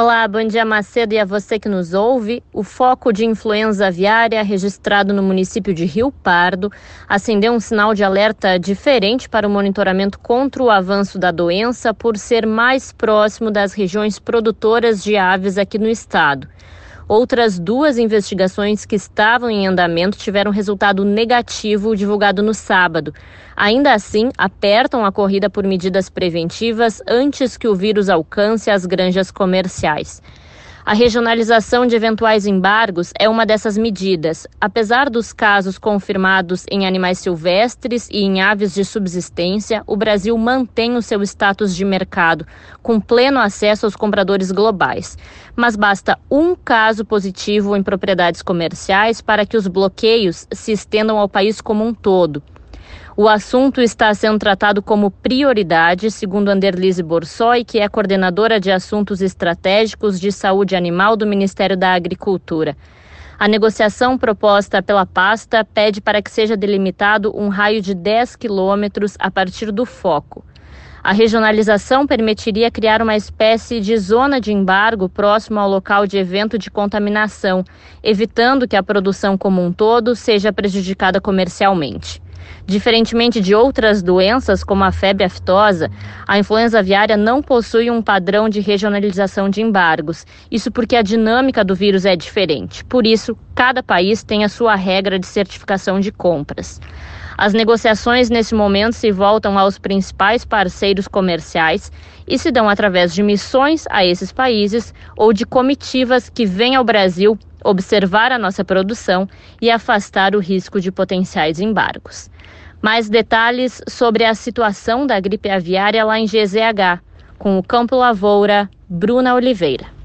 Olá, bom dia Macedo e a você que nos ouve. O foco de influenza aviária registrado no município de Rio Pardo acendeu um sinal de alerta diferente para o monitoramento contra o avanço da doença por ser mais próximo das regiões produtoras de aves aqui no estado. Outras duas investigações que estavam em andamento tiveram resultado negativo divulgado no sábado. Ainda assim, apertam a corrida por medidas preventivas antes que o vírus alcance as granjas comerciais. A regionalização de eventuais embargos é uma dessas medidas. Apesar dos casos confirmados em animais silvestres e em aves de subsistência, o Brasil mantém o seu status de mercado, com pleno acesso aos compradores globais. Mas basta um caso positivo em propriedades comerciais para que os bloqueios se estendam ao país como um todo. O assunto está sendo tratado como prioridade, segundo Anderlise Borsoi, que é coordenadora de assuntos estratégicos de saúde animal do Ministério da Agricultura. A negociação proposta pela pasta pede para que seja delimitado um raio de 10 quilômetros a partir do foco. A regionalização permitiria criar uma espécie de zona de embargo próximo ao local de evento de contaminação, evitando que a produção como um todo seja prejudicada comercialmente. Diferentemente de outras doenças, como a febre aftosa, a influenza aviária não possui um padrão de regionalização de embargos. Isso porque a dinâmica do vírus é diferente. Por isso, cada país tem a sua regra de certificação de compras. As negociações nesse momento se voltam aos principais parceiros comerciais e se dão através de missões a esses países ou de comitivas que vêm ao Brasil observar a nossa produção e afastar o risco de potenciais embargos. Mais detalhes sobre a situação da gripe aviária lá em GZH, com o Campo Lavoura, Bruna Oliveira.